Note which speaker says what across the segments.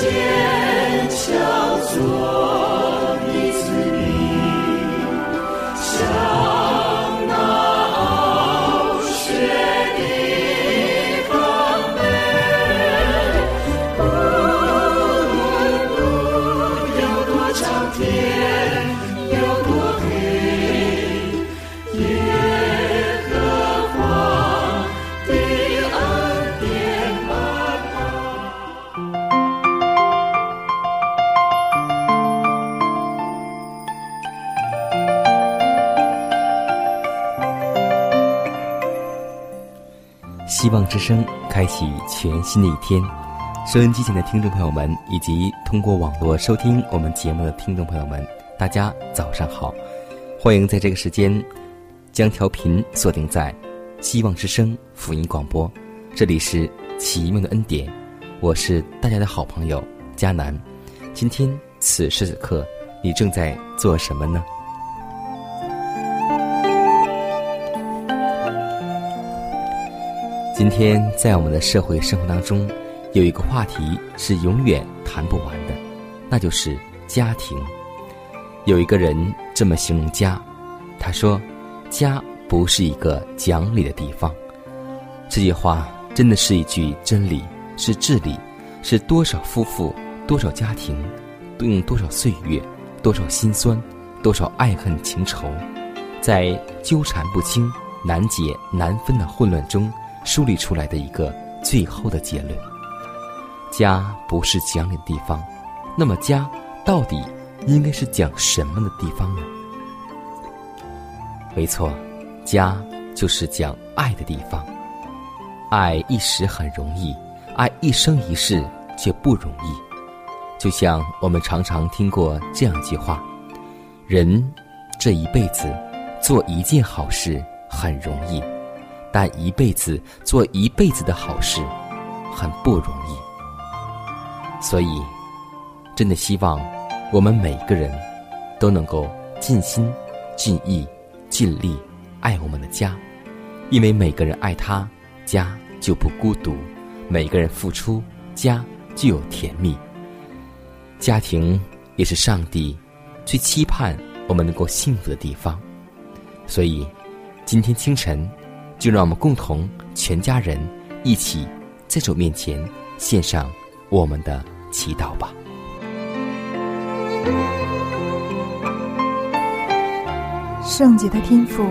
Speaker 1: 希之声开启全新的一天，收音机前的听众朋友们，以及通过网络收听我们节目的听众朋友们，大家早上好！欢迎在这个时间将调频锁定在希望之声福音广播，这里是奇妙的恩典，我是大家的好朋友佳南。今天此时此刻，你正在做什么呢？今天在我们的社会生活当中，有一个话题是永远谈不完的，那就是家庭。有一个人这么形容家，他说：“家不是一个讲理的地方。”这句话真的是一句真理，是至理，是多少夫妇、多少家庭，用多少岁月、多少心酸、多少爱恨情仇，在纠缠不清、难解难分的混乱中。梳理出来的一个最后的结论：家不是讲理的地方，那么家到底应该是讲什么的地方呢？没错，家就是讲爱的地方。爱一时很容易，爱一生一世却不容易。就像我们常常听过这样一句话：人这一辈子做一件好事很容易。但一辈子做一辈子的好事，很不容易。所以，真的希望我们每个人都能够尽心、尽意、尽力爱我们的家，因为每个人爱他，家就不孤独；每个人付出，家就有甜蜜。家庭也是上帝最期盼我们能够幸福的地方。所以，今天清晨。就让我们共同全家人一起在主面前献上我们的祈祷吧。
Speaker 2: 圣洁的天父，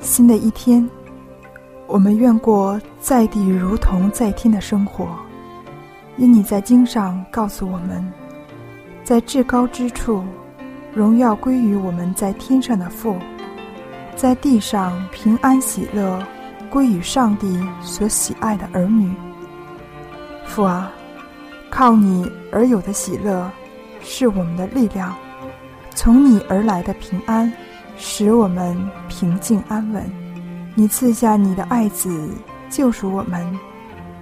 Speaker 2: 新的一天，我们愿过在地如同在天的生活。因你在经上告诉我们，在至高之处，荣耀归于我们在天上的父。在地上平安喜乐，归于上帝所喜爱的儿女。父啊，靠你而有的喜乐，是我们的力量；从你而来的平安，使我们平静安稳。你赐下你的爱子，救赎我们，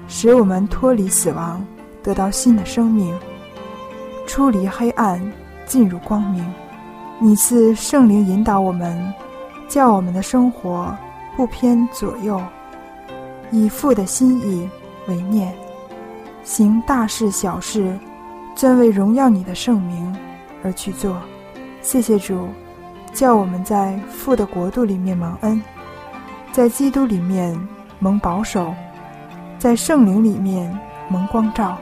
Speaker 2: 使我们脱离死亡，得到新的生命，出离黑暗，进入光明。你赐圣灵引导我们。叫我们的生活不偏左右，以父的心意为念，行大事小事，专为荣耀你的圣名而去做。谢谢主，叫我们在父的国度里面蒙恩，在基督里面蒙保守，在圣灵里面蒙光照。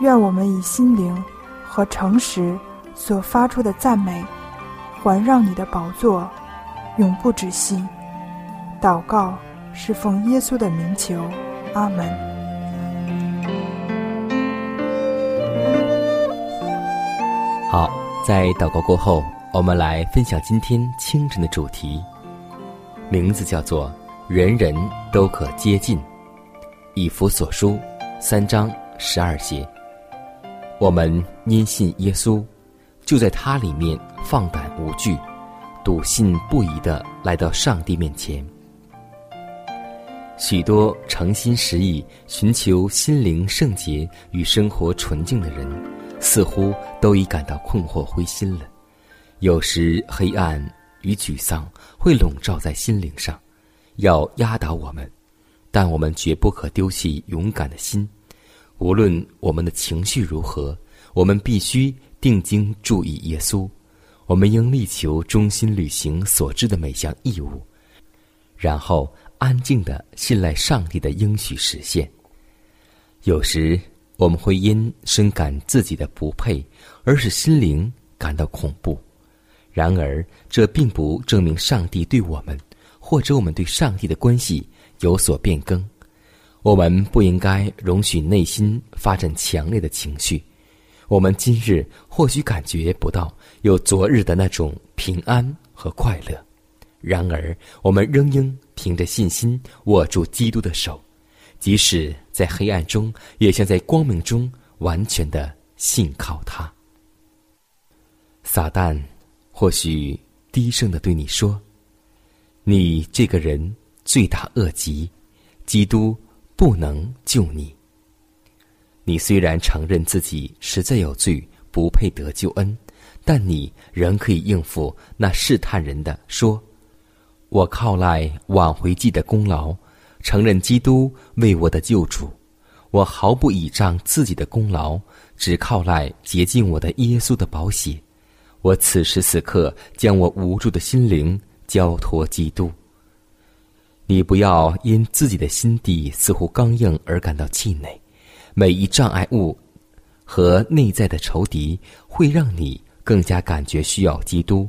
Speaker 2: 愿我们以心灵和诚实所发出的赞美，环绕你的宝座。永不止息。祷告是奉耶稣的名求，阿门。
Speaker 1: 好，在祷告过后，我们来分享今天清晨的主题，名字叫做“人人都可接近”。以弗所书三章十二节，我们因信耶稣，就在他里面放胆无惧，笃信不疑的来到上帝面前。许多诚心实意寻求心灵圣洁与生活纯净的人，似乎都已感到困惑灰心了。有时黑暗与沮丧会笼罩在心灵上，要压倒我们，但我们绝不可丢弃勇敢的心。无论我们的情绪如何，我们必须定睛注意耶稣。我们应力求忠心履行所知的每项义务，然后。安静的信赖上帝的应许实现。有时我们会因深感自己的不配，而使心灵感到恐怖。然而，这并不证明上帝对我们或者我们对上帝的关系有所变更。我们不应该容许内心发展强烈的情绪。我们今日或许感觉不到有昨日的那种平安和快乐。然而，我们仍应凭着信心握住基督的手，即使在黑暗中，也像在光明中，完全的信靠他。撒旦或许低声的对你说：“你这个人罪大恶极，基督不能救你。你虽然承认自己实在有罪，不配得救恩，但你仍可以应付那试探人的说。”我靠赖挽回记的功劳，承认基督为我的救主。我毫不倚仗自己的功劳，只靠赖洁净我的耶稣的宝血。我此时此刻将我无助的心灵交托基督。你不要因自己的心地似乎刚硬而感到气馁。每一障碍物和内在的仇敌会让你更加感觉需要基督。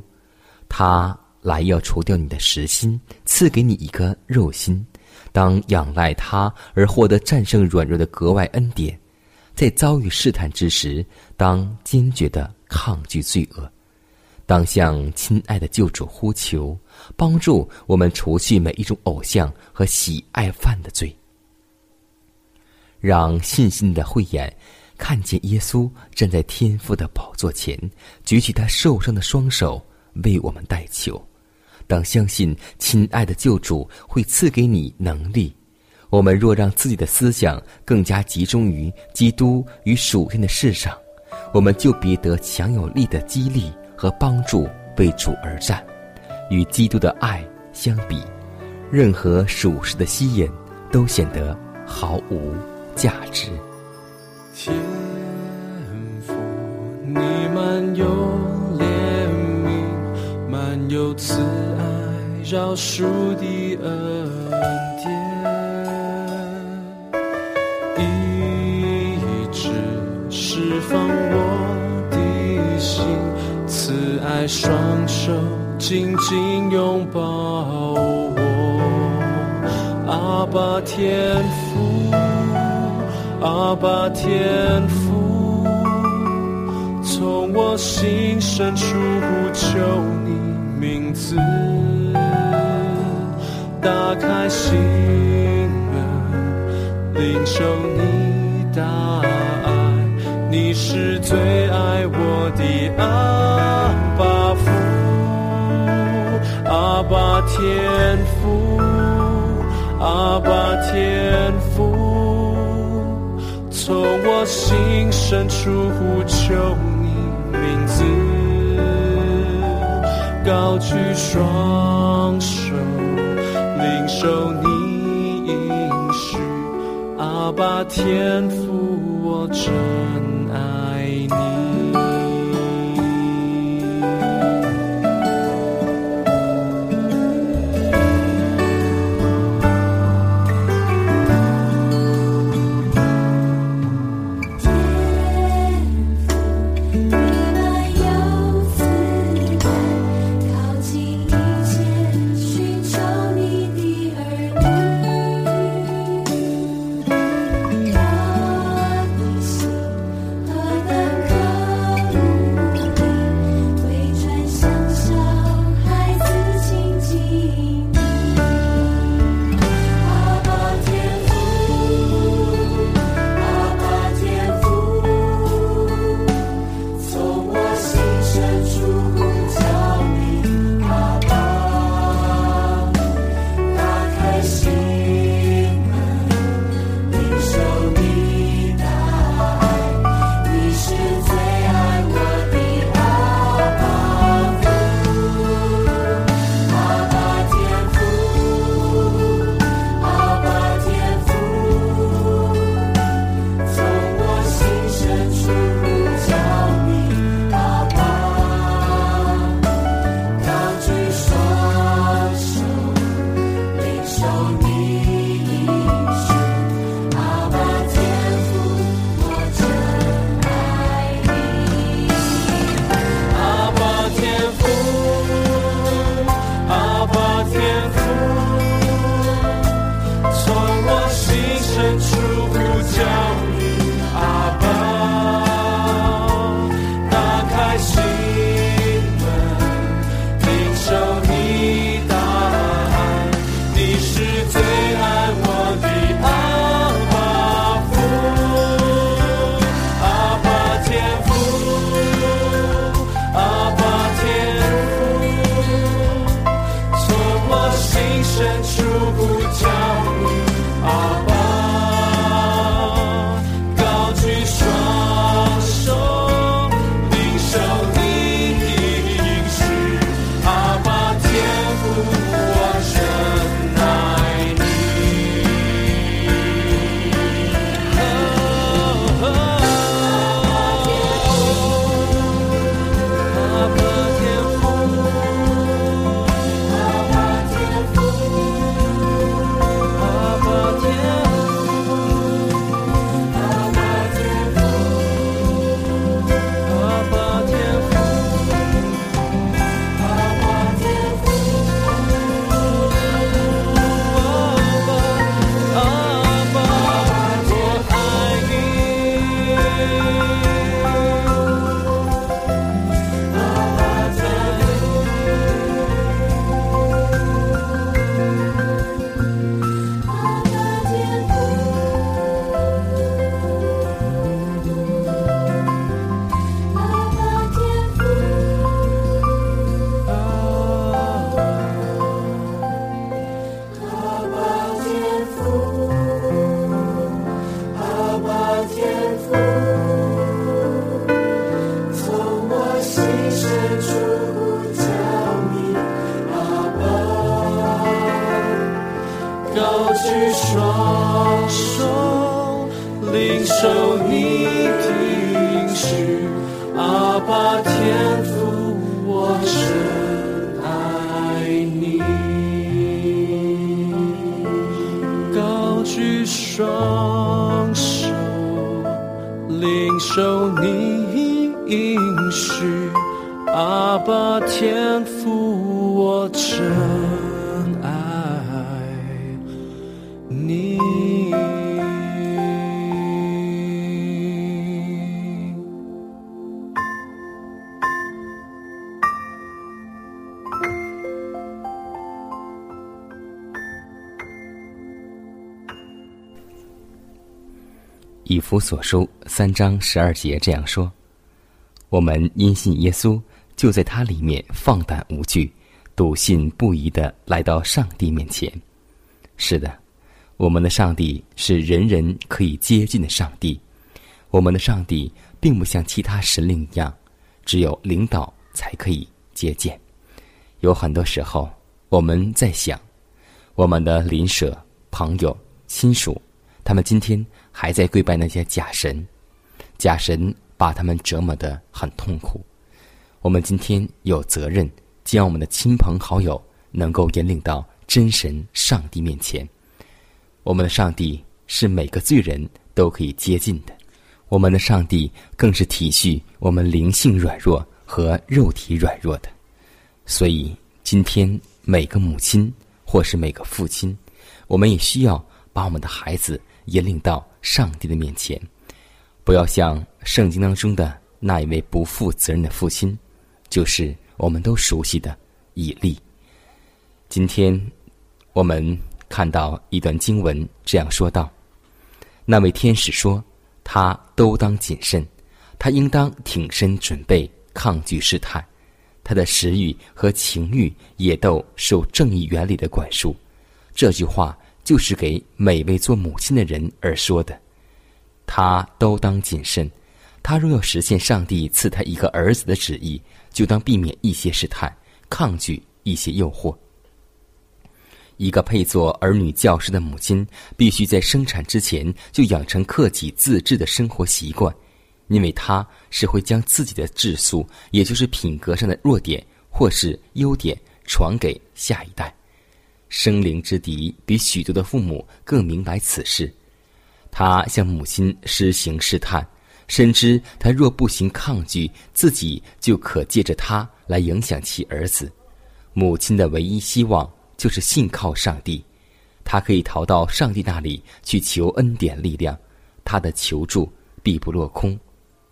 Speaker 1: 他。来要除掉你的实心，赐给你一颗肉心。当仰赖他而获得战胜软弱的格外恩典，在遭遇试探之时，当坚决的抗拒罪恶，当向亲爱的救主呼求，帮助我们除去每一种偶像和喜爱犯的罪，让信心的慧眼看见耶稣站在天父的宝座前，举起他受伤的双手为我们代求。当相信亲爱的救主会赐给你能力，我们若让自己的思想更加集中于基督与属天的事上，我们就必得强有力的激励和帮助，为主而战。与基督的爱相比，任何属实的吸引都显得毫无价值。
Speaker 3: 天父，你满有怜悯，满有慈。饶恕的恩典，一直释放我的心，慈爱双手紧紧拥抱我。阿爸天父，阿爸天父，从我心深处呼求你名字。打开心门，领受你大爱，你是最爱我的阿爸父，阿爸天心深处呼求你名字，高举双手。领受你应许，阿爸天父，我真爱你。双手，领受你应许，阿爸天父，我真。
Speaker 1: 弗所书三章十二节这样说：“我们因信耶稣，就在他里面放胆无惧，笃信不疑的来到上帝面前。是的，我们的上帝是人人可以接近的上帝。我们的上帝并不像其他神灵一样，只有领导才可以接见。有很多时候，我们在想，我们的邻舍、朋友、亲属。”他们今天还在跪拜那些假神，假神把他们折磨得很痛苦。我们今天有责任将我们的亲朋好友能够引领到真神上帝面前。我们的上帝是每个罪人都可以接近的，我们的上帝更是体恤我们灵性软弱和肉体软弱的。所以，今天每个母亲或是每个父亲，我们也需要把我们的孩子。引领到上帝的面前，不要像圣经当中的那一位不负责任的父亲，就是我们都熟悉的以利。今天我们看到一段经文这样说道：“那位天使说，他都当谨慎，他应当挺身准备抗拒试探，他的食欲和情欲也都受正义原理的管束。”这句话。就是给每位做母亲的人而说的，他都当谨慎。他若要实现上帝赐他一个儿子的旨意，就当避免一些试探，抗拒一些诱惑。一个配做儿女教师的母亲，必须在生产之前就养成克己自制的生活习惯，因为她是会将自己的质素，也就是品格上的弱点或是优点，传给下一代。生灵之敌比许多的父母更明白此事，他向母亲施行试探，深知他若不行抗拒，自己就可借着他来影响其儿子。母亲的唯一希望就是信靠上帝，他可以逃到上帝那里去求恩典力量，他的求助必不落空。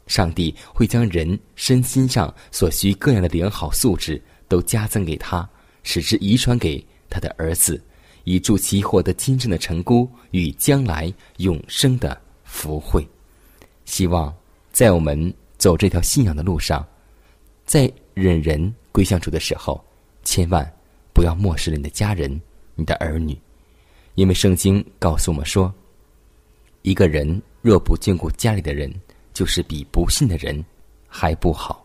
Speaker 1: 上帝会将人身心上所需各样的良好素质都加增给他，使之遗传给。他的儿子，以助其获得今生的成功与将来永生的福慧。希望在我们走这条信仰的路上，在忍人归向主的时候，千万不要漠视了你的家人、你的儿女，因为圣经告诉我们说，一个人若不眷顾家里的人，就是比不信的人还不好。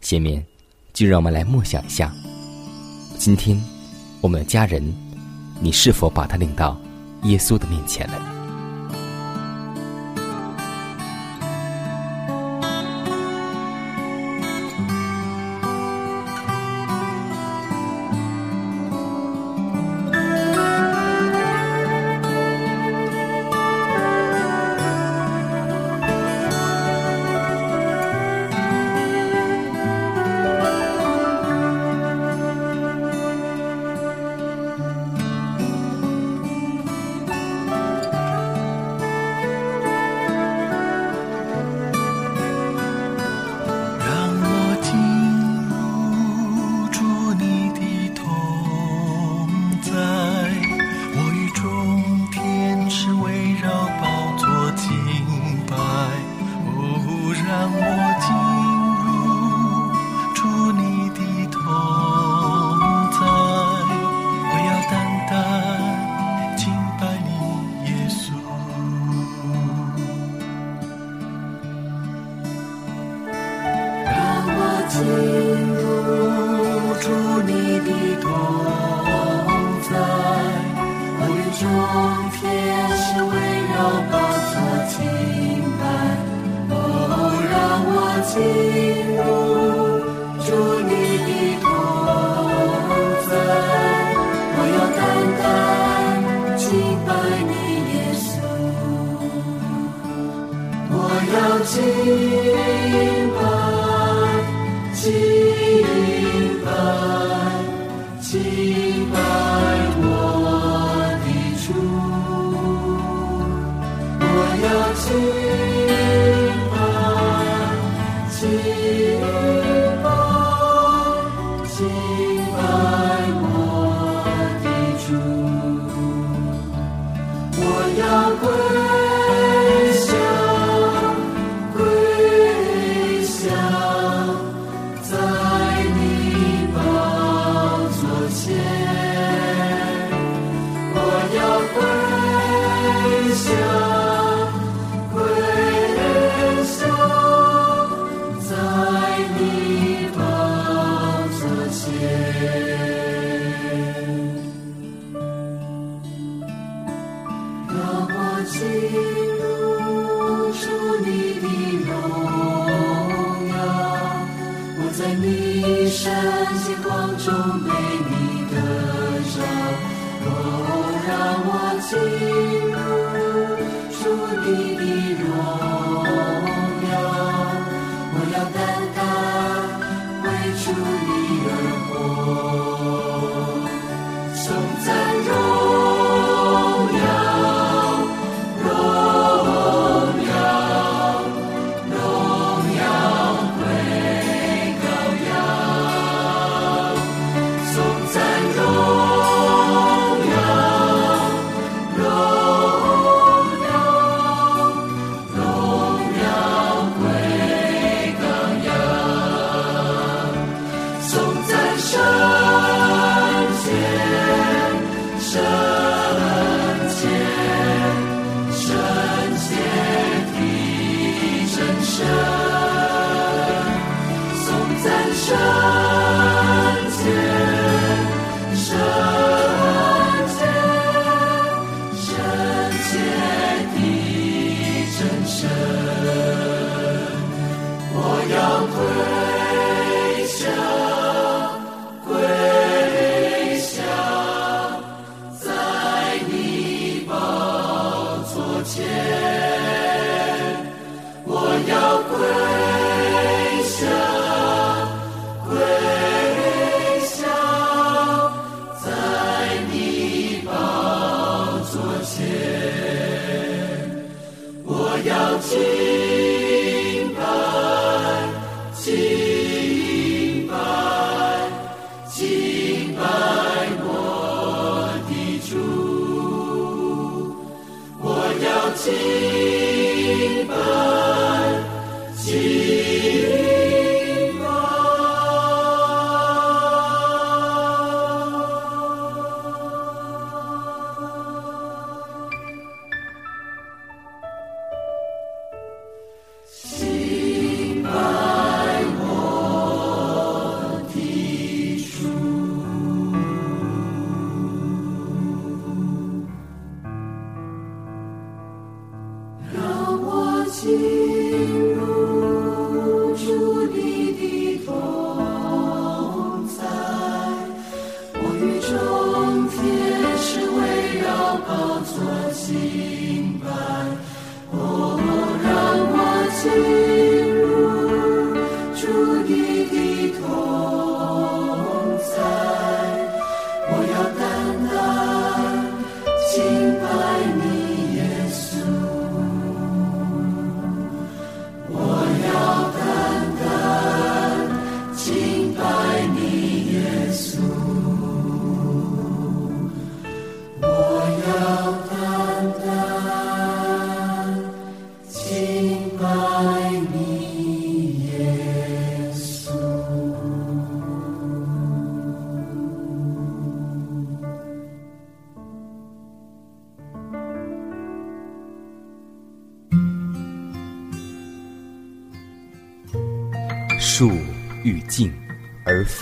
Speaker 1: 下面就让我们来默想一下，今天。我们的家人，你是否把他领到耶稣的面前了？
Speaker 4: 敬为主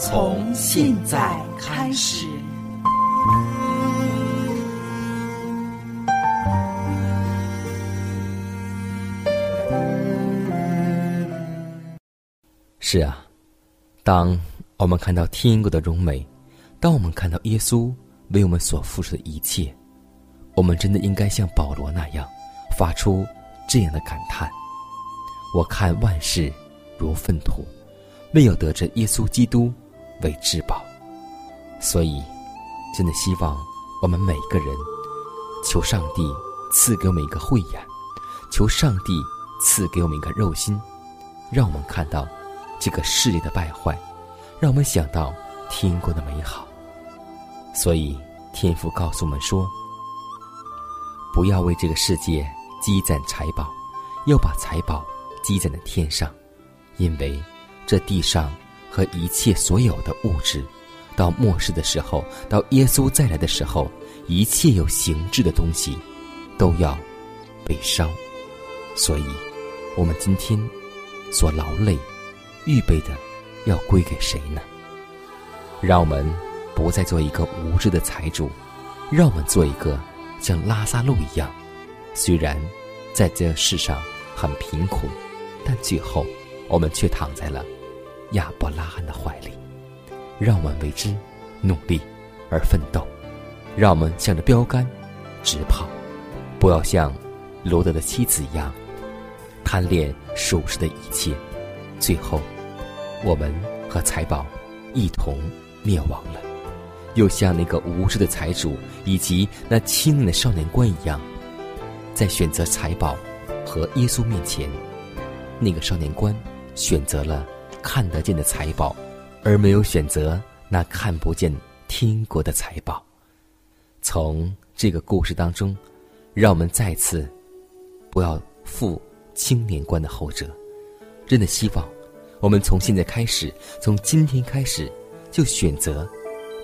Speaker 5: 从现在开始。
Speaker 1: 是啊，当我们看到天国的荣美，当我们看到耶稣为我们所付出的一切，我们真的应该像保罗那样，发出这样的感叹：我看万事如粪土，唯有得着耶稣基督为至宝。所以，真的希望我们每个人，求上帝赐给我们一个慧眼，求上帝赐给我们一个肉心，让我们看到。这个世界的败坏，让我们想到天国的美好。所以天父告诉我们说：“不要为这个世界积攒财宝，要把财宝积攒在天上，因为这地上和一切所有的物质，到末世的时候，到耶稣再来的时候，一切有形质的东西都要被烧。所以，我们今天所劳累。”预备的要归给谁呢？让我们不再做一个无知的财主，让我们做一个像拉萨路一样，虽然在这世上很贫苦，但最后我们却躺在了亚伯拉罕的怀里。让我们为之努力而奋斗，让我们向着标杆直跑，不要像罗德的妻子一样贪恋属世的一切。最后，我们和财宝一同灭亡了，又像那个无知的财主以及那青年的少年官一样，在选择财宝和耶稣面前，那个少年官选择了看得见的财宝，而没有选择那看不见天国的财宝。从这个故事当中，让我们再次不要负青年观的后者。真的希望，我们从现在开始，从今天开始，就选择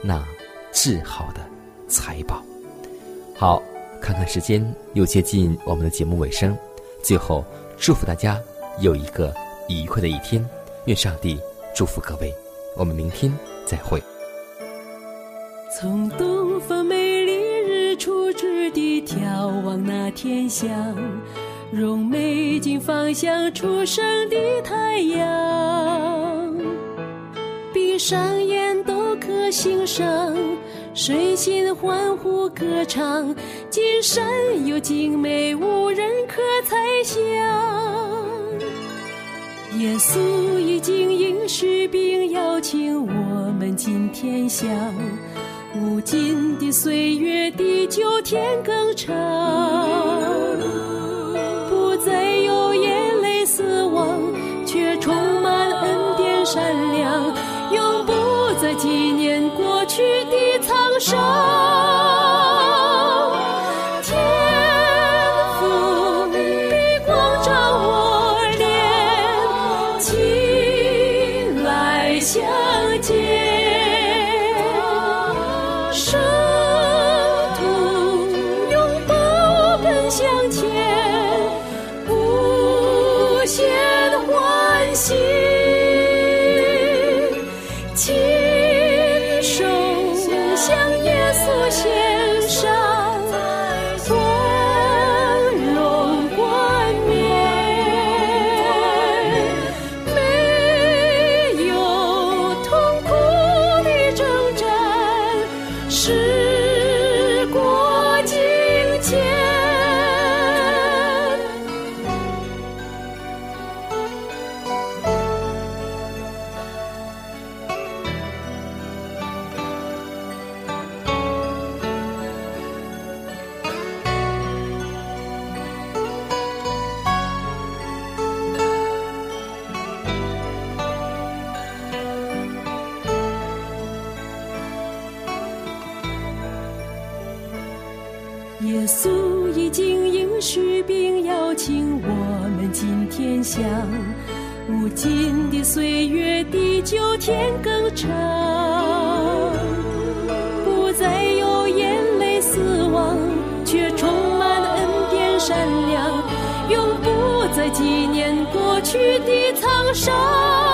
Speaker 1: 那至好的财宝。好，看看时间，又接近我们的节目尾声。最后，祝福大家有一个愉快的一天。愿上帝祝福各位。我们明天再会。
Speaker 6: 从东方美丽日出之地眺望那天象。用美景方向出生的太阳，闭上眼都可欣赏，身心欢呼歌唱，今生有精美无人可猜想。耶稣已经应许并邀请我们今天乡，无尽的岁月地久天更长。稣已经应许并邀请我们今天向无尽的岁月地久天更长，不再有眼泪死亡，却充满恩典善良，永不再纪念过去的沧桑。